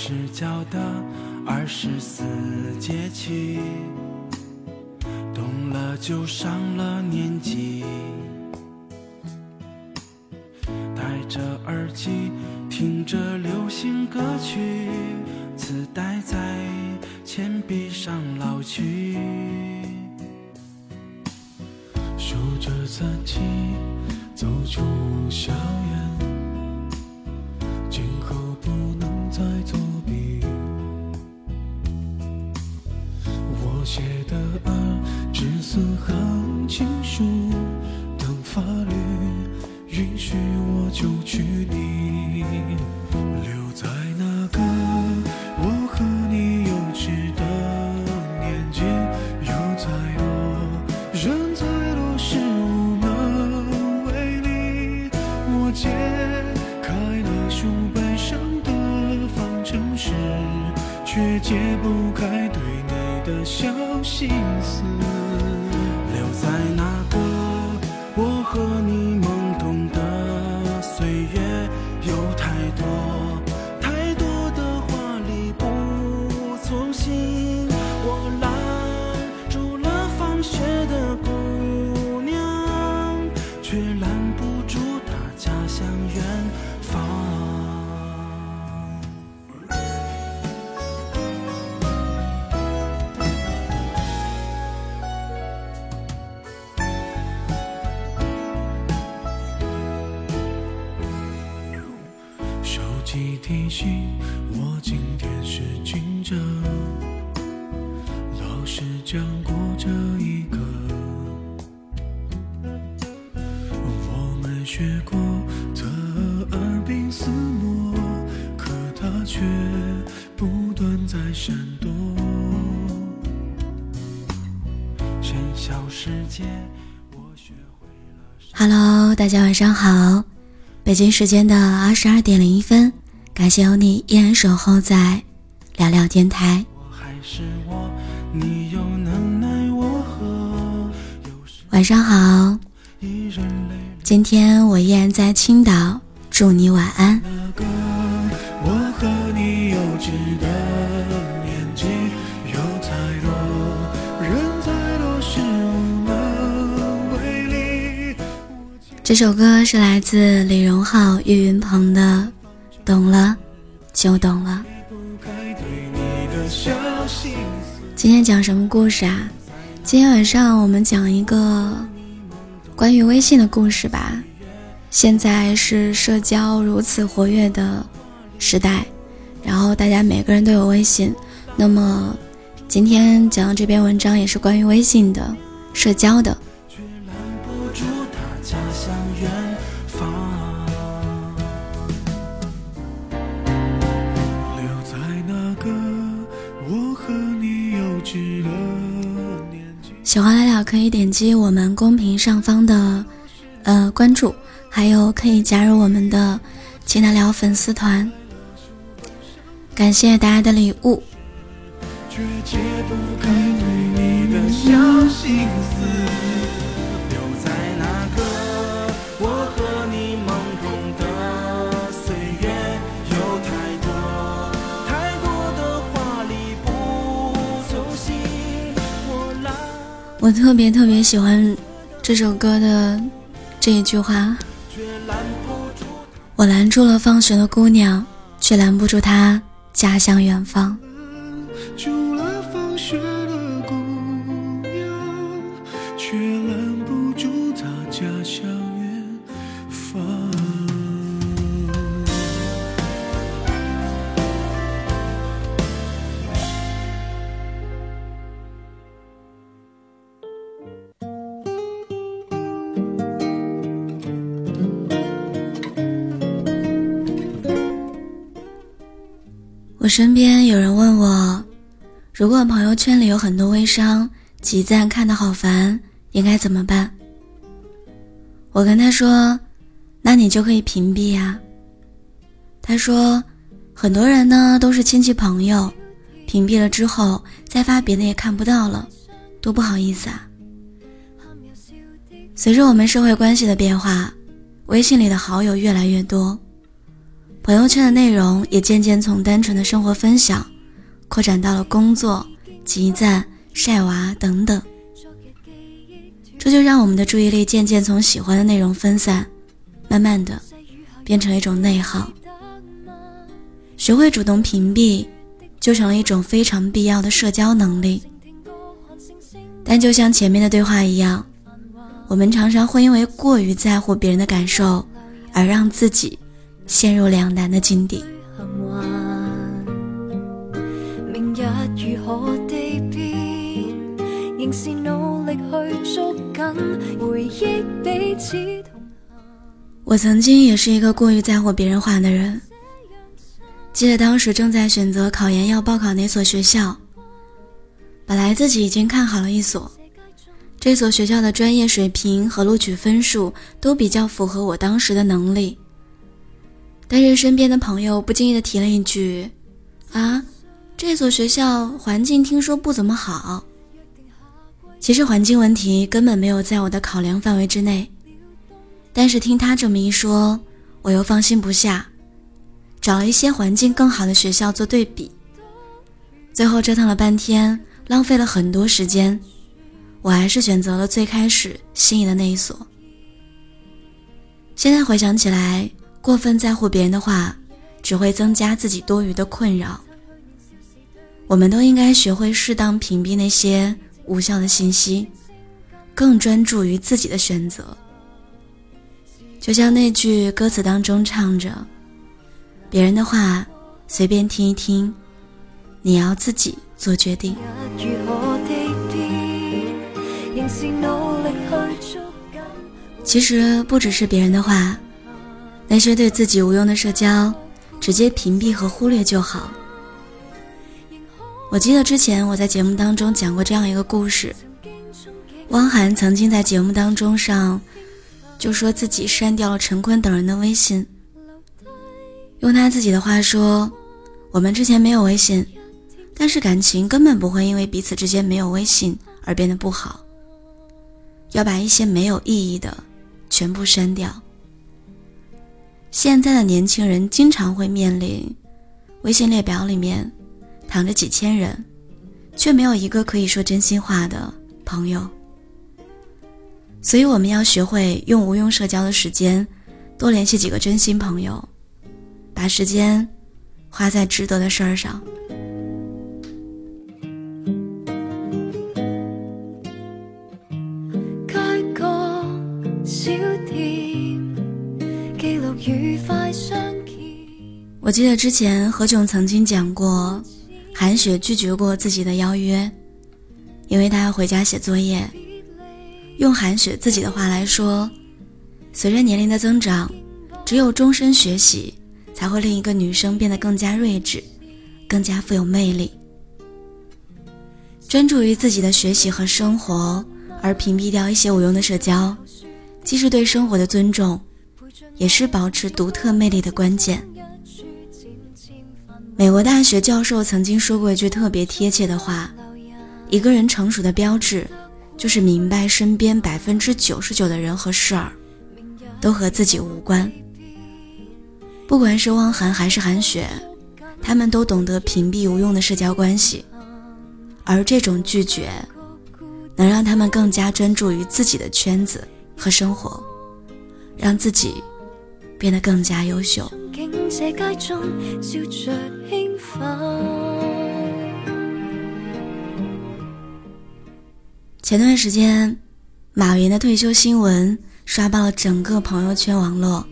是教的二十四节气，懂了就上了年纪。戴着耳机听着流行歌曲，磁带在铅笔上老去。数着自己走出校园。许你，留在那个我和你幼稚的年纪，有再多人再多事无能为力，我解开了书本上的方程式，却解不开对你的小心思。留在那提醒我今天是惊蛰，老师讲过这一个，我们学过侧耳鬓厮磨，可它却不断在闪躲。喧嚣世界，我学会了。Hello，大家晚上好，北京时间的二十二点零一分，感谢有你依然守候在聊聊电台。晚上好，今天我依然在青岛，祝你晚安。这首歌是来自李荣浩、岳云鹏的《懂了就懂了》。今天讲什么故事啊？今天晚上我们讲一个关于微信的故事吧。现在是社交如此活跃的时代，然后大家每个人都有微信。那么今天讲的这篇文章也是关于微信的社交的。喜欢来了可以点击我们公屏上方的呃关注，还有可以加入我们的奇南聊粉丝团。感谢大家的礼物。却解不开对你的小心思。我特别特别喜欢这首歌的这一句话：我拦住了放学的姑娘，却拦不住她家乡远方。身边有人问我，如果朋友圈里有很多微商，集赞看得好烦，应该怎么办？我跟他说，那你就可以屏蔽呀、他说，很多人呢都是亲戚朋友，屏蔽了之后再发别的也看不到了，多不好意思啊。随着我们社会关系的变化，微信里的好友越来越多，朋友圈的内容也渐渐从单纯的生活分享，扩展到了工作、集赞、晒娃等等。这就让我们的注意力渐渐从喜欢的内容分散，慢慢的变成一种内耗。学会主动屏蔽，就成了一种非常必要的社交能力。但就像前面的对话一样，我们常常会因为过于在乎别人的感受，而让自己陷入两难的境地。我曾经也是一个过于在乎别人话的人。记得当时正在选择考研要报考哪所学校，本来自己已经看好了一所，这所学校的专业水平和录取分数都比较符合我当时的能力。但是身边的朋友不经意的提了一句：“啊，这所学校环境听说不怎么好。”其实环境问题根本没有在我的考量范围之内，但是听他这么一说，我又放心不下。找了一些环境更好的学校做对比，最后折腾了半天，浪费了很多时间，我还是选择了最开始心仪的那一所。现在回想起来，过分在乎别人的话，只会增加自己多余的困扰。我们都应该学会适当屏蔽那些无效的信息，更专注于自己的选择。就像那句歌词当中唱着。别人的话随便听一听，你要自己做决定。其实不只是别人的话，那些对自己无用的社交，直接屏蔽和忽略就好。我记得之前我在节目当中讲过这样一个故事，汪涵曾经在节目当中上就说自己删掉了陈坤等人的微信。用他自己的话说：“我们之前没有微信，但是感情根本不会因为彼此之间没有微信而变得不好。要把一些没有意义的全部删掉。现在的年轻人经常会面临微信列表里面躺着几千人，却没有一个可以说真心话的朋友。所以我们要学会用无用社交的时间，多联系几个真心朋友。”把时间花在值得的事儿上。记得之前何炅曾经讲过，韩雪拒绝过自己的邀约，因为她要回家写作业。用韩雪自己的话来说，随着年龄的增长，只有终身学习。才会令一个女生变得更加睿智，更加富有魅力。专注于自己的学习和生活，而屏蔽掉一些无用的社交，既是对生活的尊重，也是保持独特魅力的关键。美国大学教授曾经说过一句特别贴切的话：一个人成熟的标志，就是明白身边百分之九十九的人和事儿，都和自己无关。不管是汪涵还是韩雪，他们都懂得屏蔽无用的社交关系，而这种拒绝，能让他们更加专注于自己的圈子和生活，让自己变得更加优秀。前段时间，马云的退休新闻刷爆了整个朋友圈网络。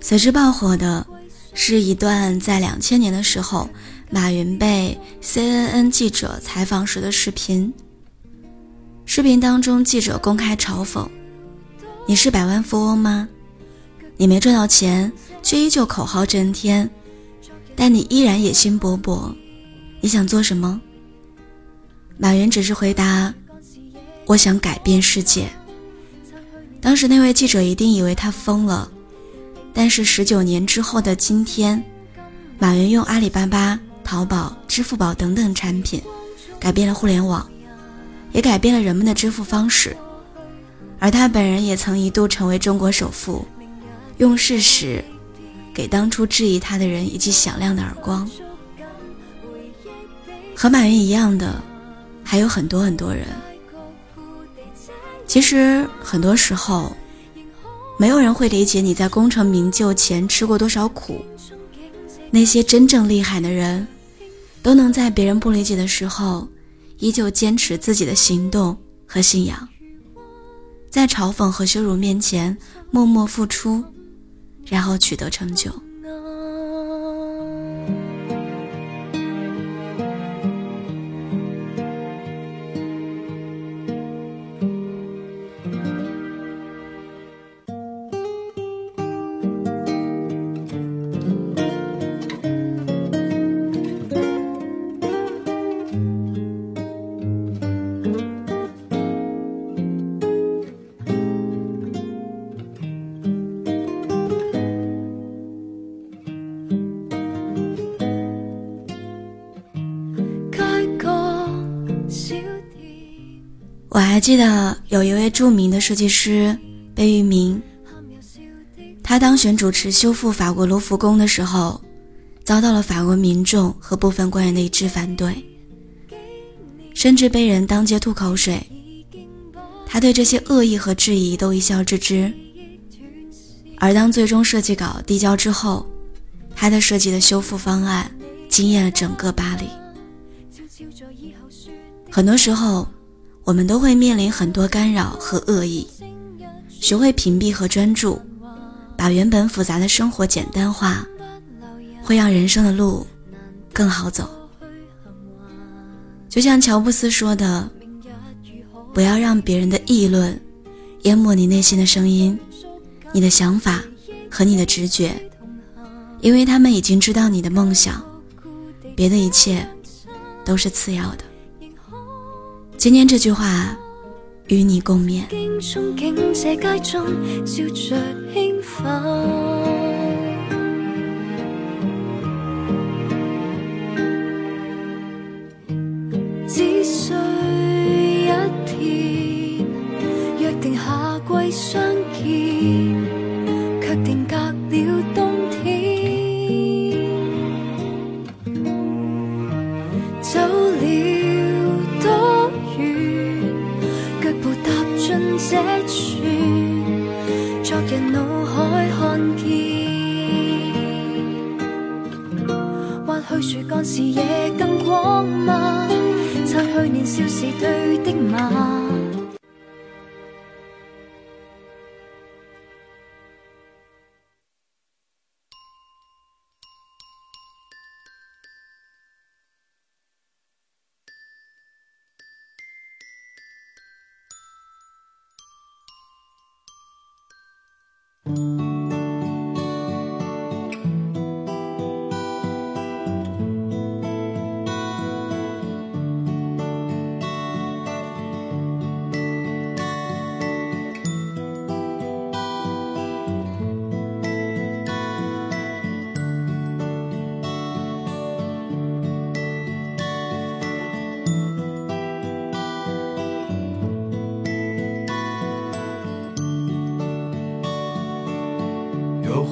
随之爆火的是一段在两千年的时候，马云被 CNN 记者采访时的视频。视频当中，记者公开嘲讽：“你是百万富翁吗？你没赚到钱，却依旧口号震天，但你依然野心勃勃。你想做什么？”马云只是回答：“我想改变世界。”当时那位记者一定以为他疯了。但是十九年之后的今天，马云用阿里巴巴、淘宝、支付宝等等产品，改变了互联网，也改变了人们的支付方式。而他本人也曾一度成为中国首富，用事实，给当初质疑他的人一记响亮的耳光。和马云一样的，还有很多很多人。其实很多时候，没有人会理解你在功成名就前吃过多少苦。那些真正厉害的人，都能在别人不理解的时候，依旧坚持自己的行动和信仰，在嘲讽和羞辱面前默默付出，然后取得成就。记得有一位著名的设计师贝聿铭，他当选主持修复法国卢浮宫的时候，遭到了法国民众和部分官员的一致反对，甚至被人当街吐口水。他对这些恶意和质疑都一笑置之。而当最终设计稿递交之后，他的设计的修复方案惊艳了整个巴黎。很多时候。我们都会面临很多干扰和恶意，学会屏蔽和专注，把原本复杂的生活简单化，会让人生的路更好走。就像乔布斯说的：“不要让别人的议论淹没你内心的声音，你的想法和你的直觉，因为他们已经知道你的梦想，别的一切都是次要的。”今天这句话与你共勉。许树干视野更广吗？擦去年少时对的马。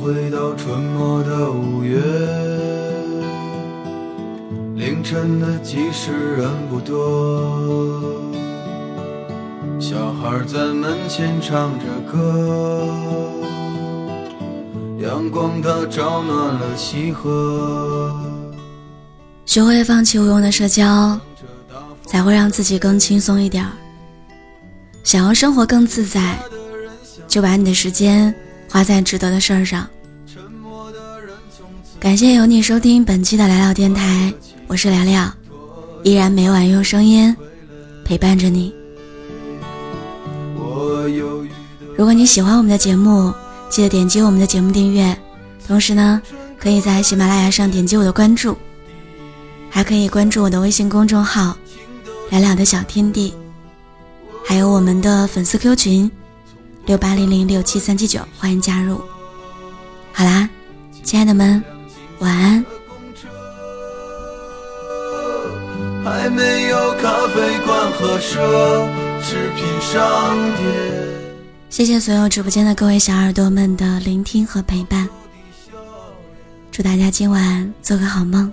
回到春末的五月，凌晨的集市人不多，小孩在门前唱着歌，阳光它照暖了溪河。学会放弃无用的社交，才会让自己更轻松一点儿。想要生活更自在，就把你的时间。花在值得的事儿上。感谢有你收听本期的聊聊电台，我是聊聊，依然每晚用声音陪伴着你。如果你喜欢我们的节目，记得点击我们的节目订阅，同时呢，可以在喜马拉雅上点击我的关注，还可以关注我的微信公众号“聊聊的小天地”，还有我们的粉丝 Q 群。六八零零六七三七九，欢迎加入。好啦，亲爱的们，晚安。还没有咖啡馆和奢侈品商店。谢谢所有直播间的各位小耳朵们的聆听和陪伴。祝大家今晚做个好梦。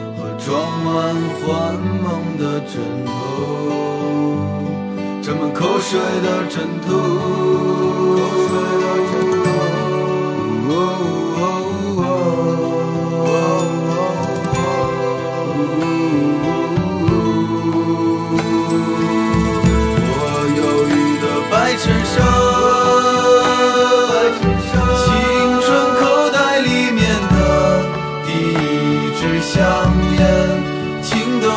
装满幻梦的枕头，沾满口水的枕头。